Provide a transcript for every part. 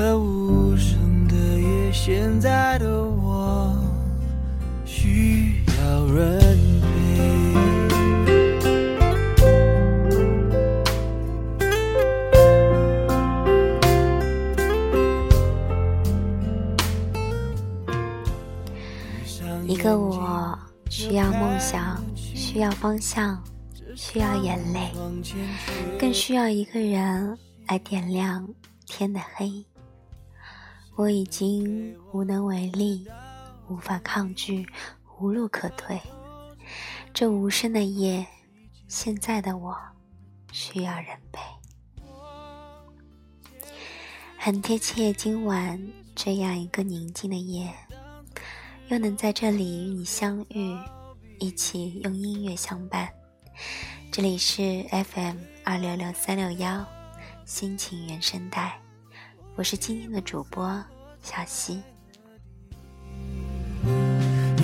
这无声的夜，现在的我需要人陪。一个我需要梦想，需要方向。需要眼泪，更需要一个人来点亮天的黑。我已经无能为力，无法抗拒，无路可退。这无声的夜，现在的我需要人陪。很贴切，今晚这样一个宁静的夜，又能在这里与你相遇，一起用音乐相伴。这里是 FM 二六六三六幺，心情原声带，我是今天的主播小溪。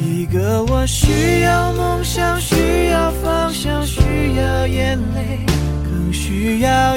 一个我需要梦想，需要方向，需要眼泪，更需要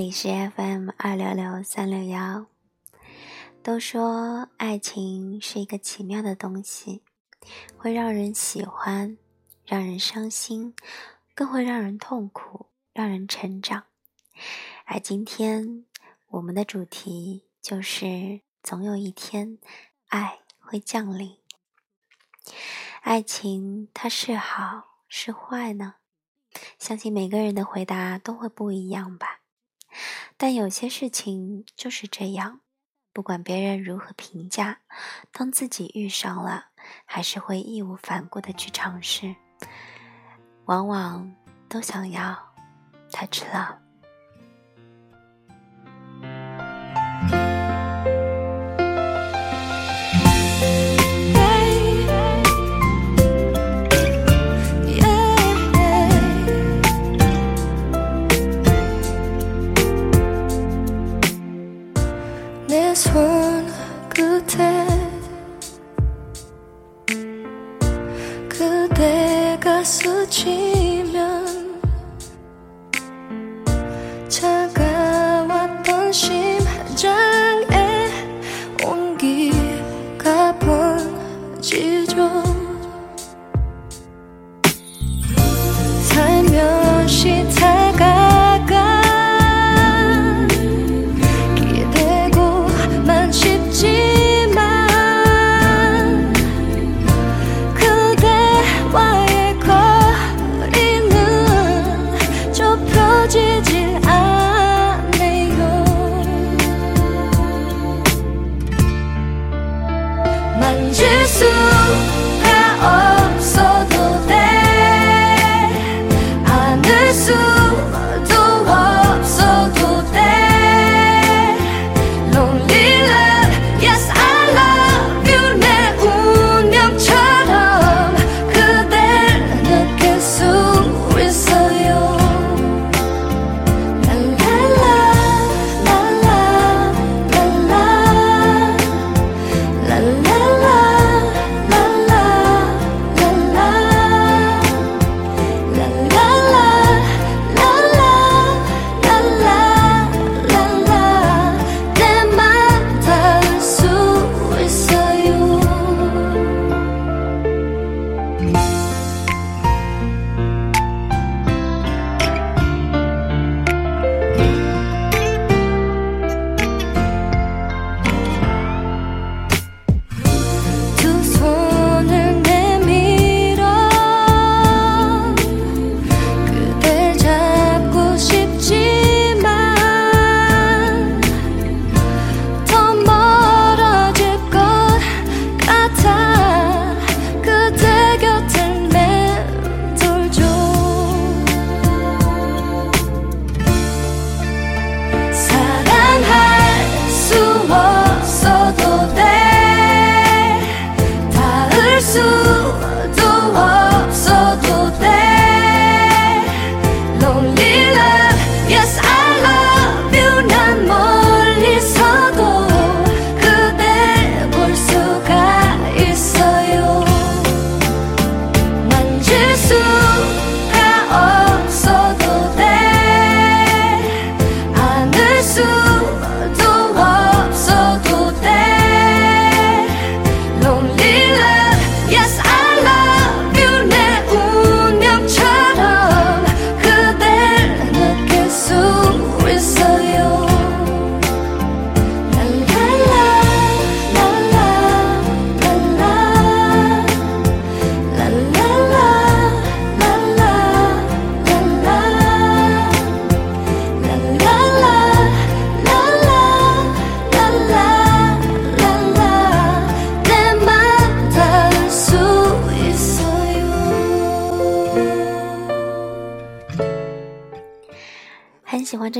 这里是 FM 二六六三六幺。都说爱情是一个奇妙的东西，会让人喜欢，让人伤心，更会让人痛苦，让人成长。而今天我们的主题就是：总有一天，爱会降临。爱情它是好是坏呢？相信每个人的回答都会不一样吧，但有些事情就是这样，不管别人如何评价，当自己遇上了，还是会义无反顾的去尝试，往往都想要 touch love。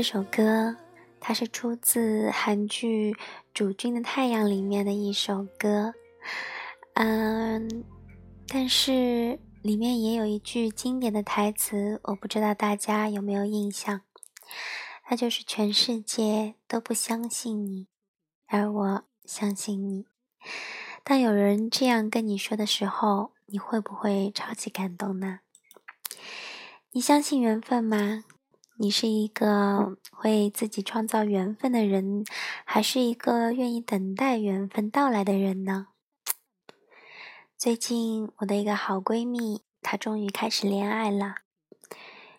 这首歌，它是出自韩剧《主君的太阳》里面的一首歌，嗯，但是里面也有一句经典的台词，我不知道大家有没有印象，那就是“全世界都不相信你，而我相信你”。当有人这样跟你说的时候，你会不会超级感动呢？你相信缘分吗？你是一个会自己创造缘分的人，还是一个愿意等待缘分到来的人呢？最近，我的一个好闺蜜，她终于开始恋爱了。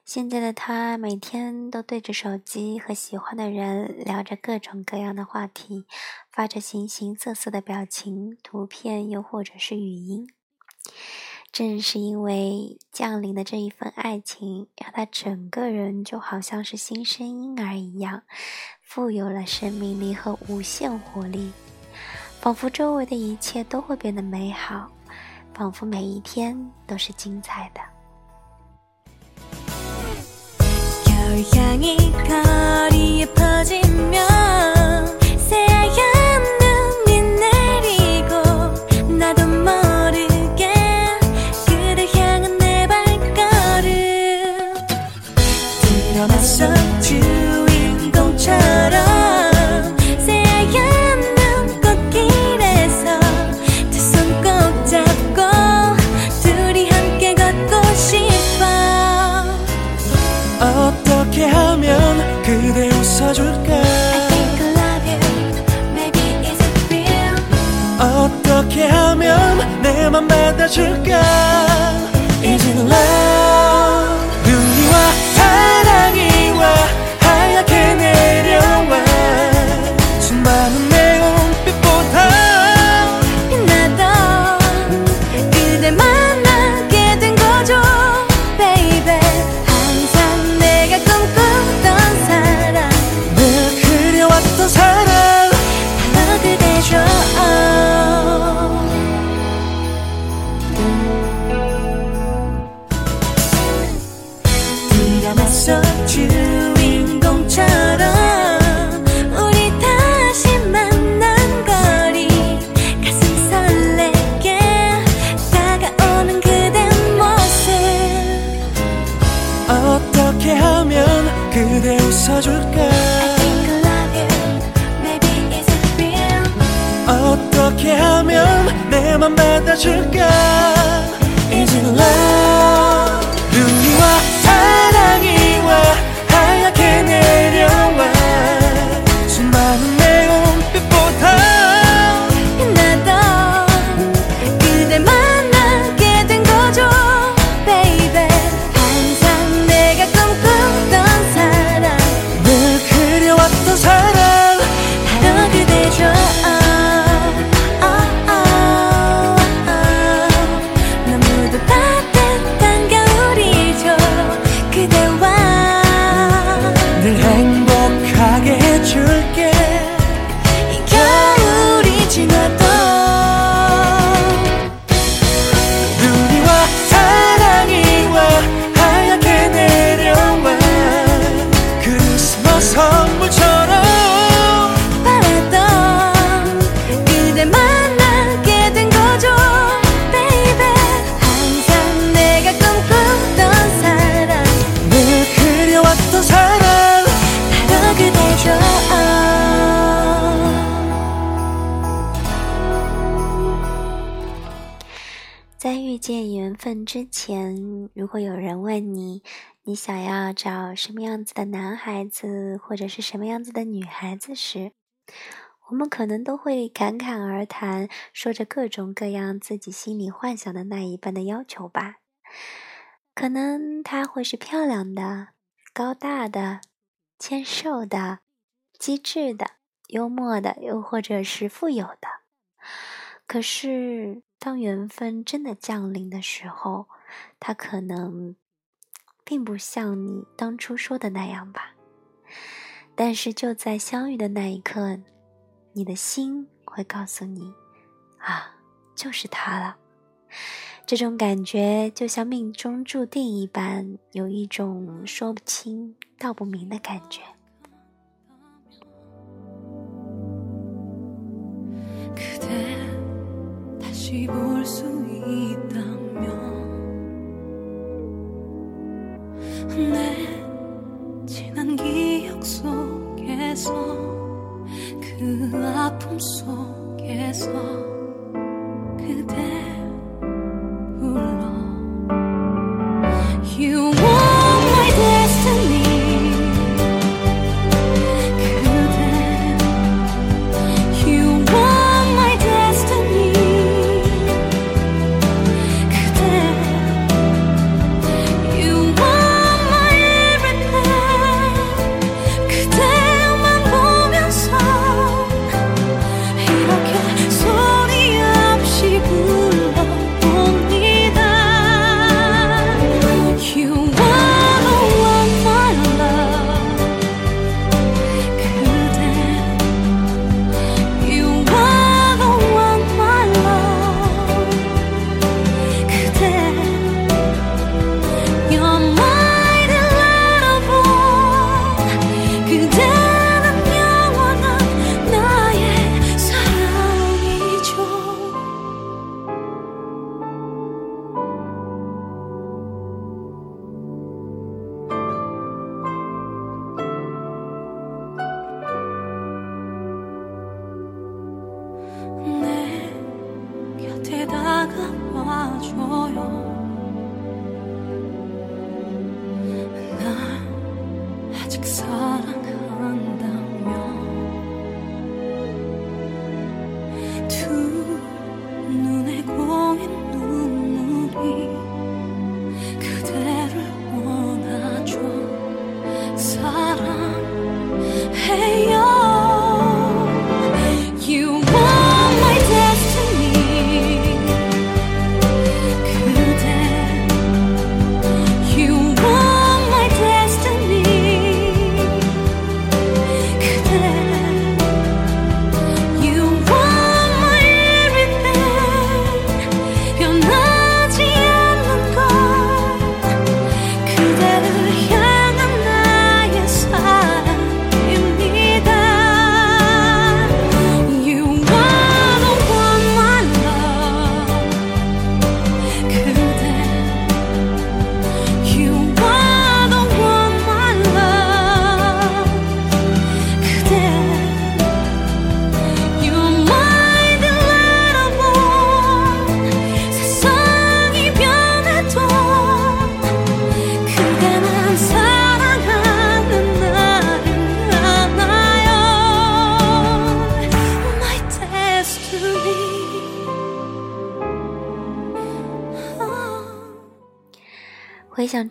现在的她每天都对着手机和喜欢的人聊着各种各样的话题，发着形形色色的表情、图片，又或者是语音。正是因为降临的这一份爱情，让他整个人就好像是新生婴儿一样，富有了生命力和无限活力，仿佛周围的一切都会变得美好，仿佛每一天都是精彩的。 안아줄까? 어떻게 하면 내 맘 받아줄까 이제는 love? 눈이 와 之前，如果有人问你，你想要找什么样子的男孩子，或者是什么样子的女孩子时，我们可能都会侃侃而谈，说着各种各样自己心里幻想的那一半的要求吧。可能他会是漂亮的、高大的、纤瘦的、机智的、幽默的，又或者是富有的。可是，当缘分真的降临的时候，他可能并不像你当初说的那样吧。但是，就在相遇的那一刻。你的心会告诉你，啊，就是他了。这种感觉就像命中注定一般，有一种说不清道不明的感觉。 다시 볼 수 있다면 내 지난 기억 속에서 그 아픔 속에서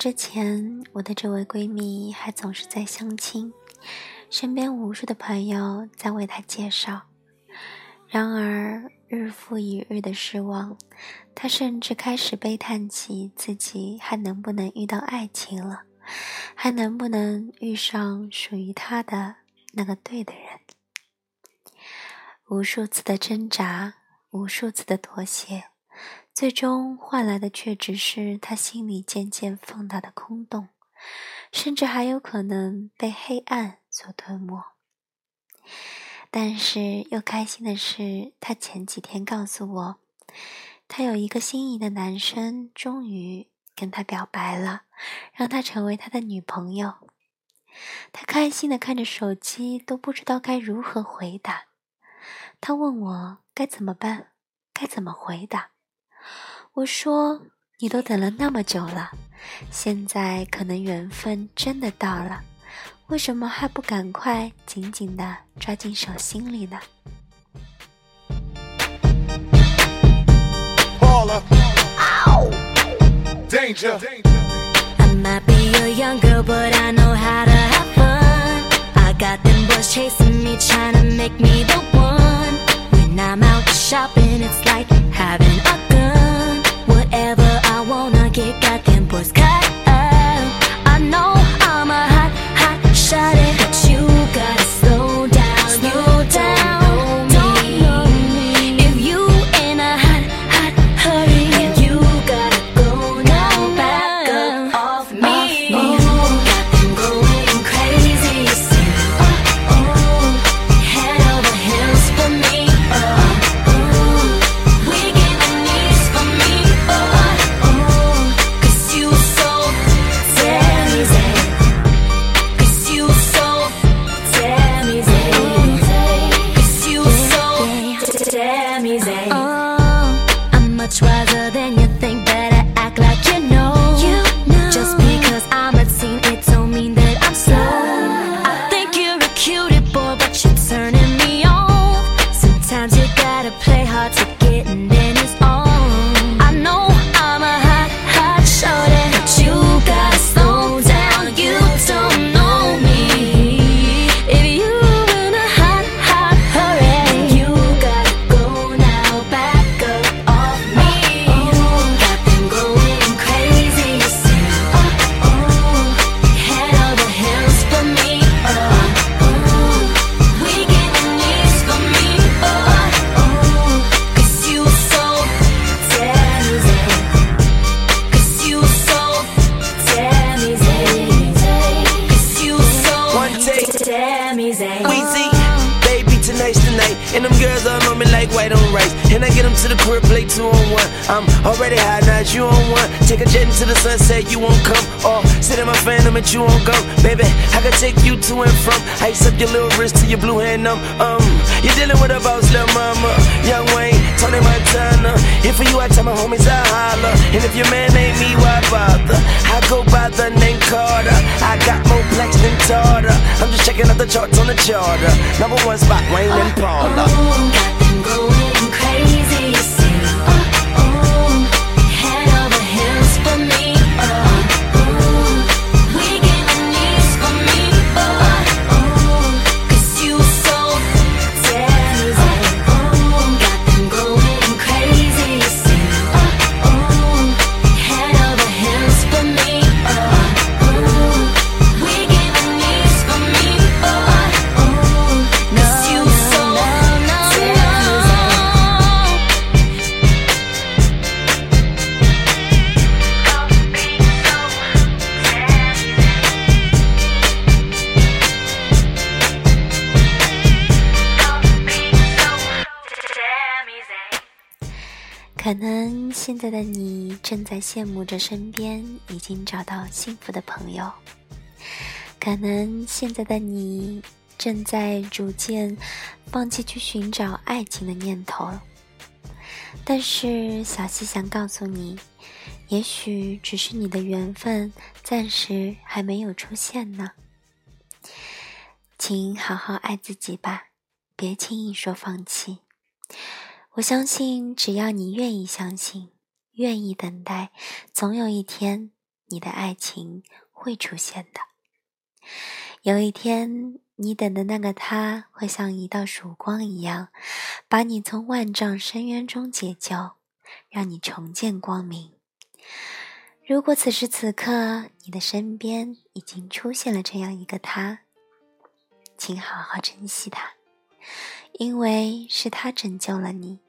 之前，我的这位闺蜜还总是在相亲，身边无数的朋友在为她介绍。然而，日复一日的失望，她甚至开始悲叹起自己还能不能遇到爱情了，还能不能遇上属于她的那个对的人。无数次的挣扎，无数次的妥协。最终换来的却只是他心里渐渐放大的空洞，甚至还有可能被黑暗所吞没。但是又开心的是，他前几天告诉我，他有一个心仪的男生终于跟他表白了，让他成为他的女朋友。他开心的看着手机，都不知道该如何回答。他问我该怎么办，该怎么回答。我说：“你都等了那么久了，现在可能缘分真的到了，为什么还不赶快紧紧的抓进手心里呢 Wherever I wanna get goddamn boys you won't go. Baby, I can take you to and from. Ice up your little wrist to your blue hand numb. Um, you're dealing with a boss, little mama. Young Wayne, Tony Montana. If for you, I tell my homies I holler. And if your man ain't me, why bother? I go by the name Carter. I got more plex than Tarter. I'm just checking out the charts on the charter. Number one spot, Wayne and Paula. Oh, 现在的你正在羡慕着身边已经找到幸福的朋友，可能现在的你正在逐渐放弃去寻找爱情的念头。但是小溪想告诉你，也许只是你的缘分暂时还没有出现呢。请好好爱自己吧，别轻易说放弃。我相信，只要你愿意相信，愿意等待，总有一天，你的爱情会出现的。有一天，你等的那个他，会像一道曙光一样，把你从万丈深渊中解救，让你重见光明。如果此时此刻，你的身边已经出现了这样一个他，请好好珍惜他。因为是他拯救了你，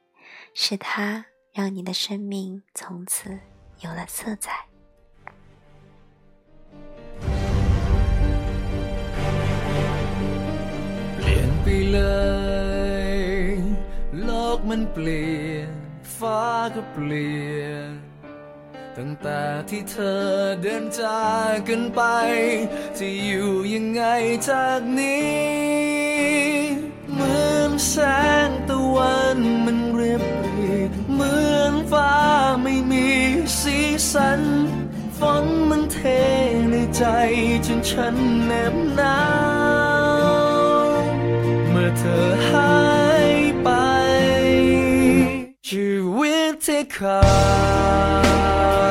是他让你的生命从此有了色彩。เปลี่ยนไปเลยโลกมันเปลี่ยนฟ้าก็เปลี่ยนตั้งแต่ที่เธอเดินจากกันไปจะอยู่ยังไงจากนี้เหมือนแสง สันฝนมันเทในใจจนฉันแนบหนาว เมื่อเธอหายไป ชีวิตที่ขาด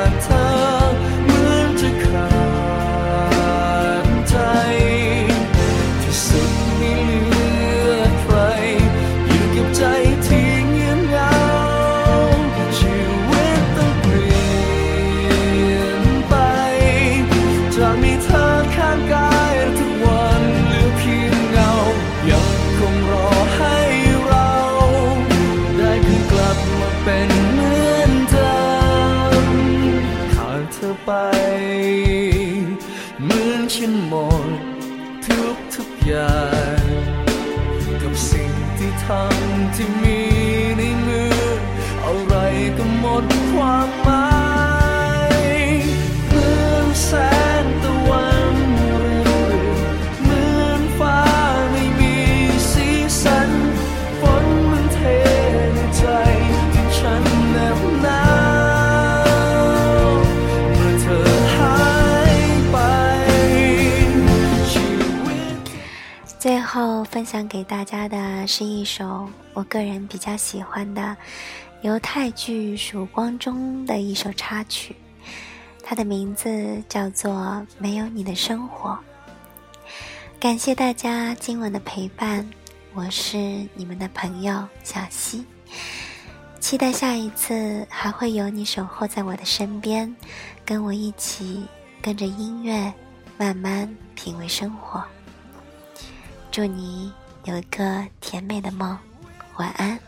享给大家的是一首我个人比较喜欢的，犹太剧《曙光》中的一首插曲，它的名字叫做《没有你的生活》。感谢大家今晚的陪伴，我是你们的朋友小溪，期待下一次还会有你守候在我的身边，跟我一起跟着音乐慢慢品味生活。祝你有一个甜美的梦。晚安。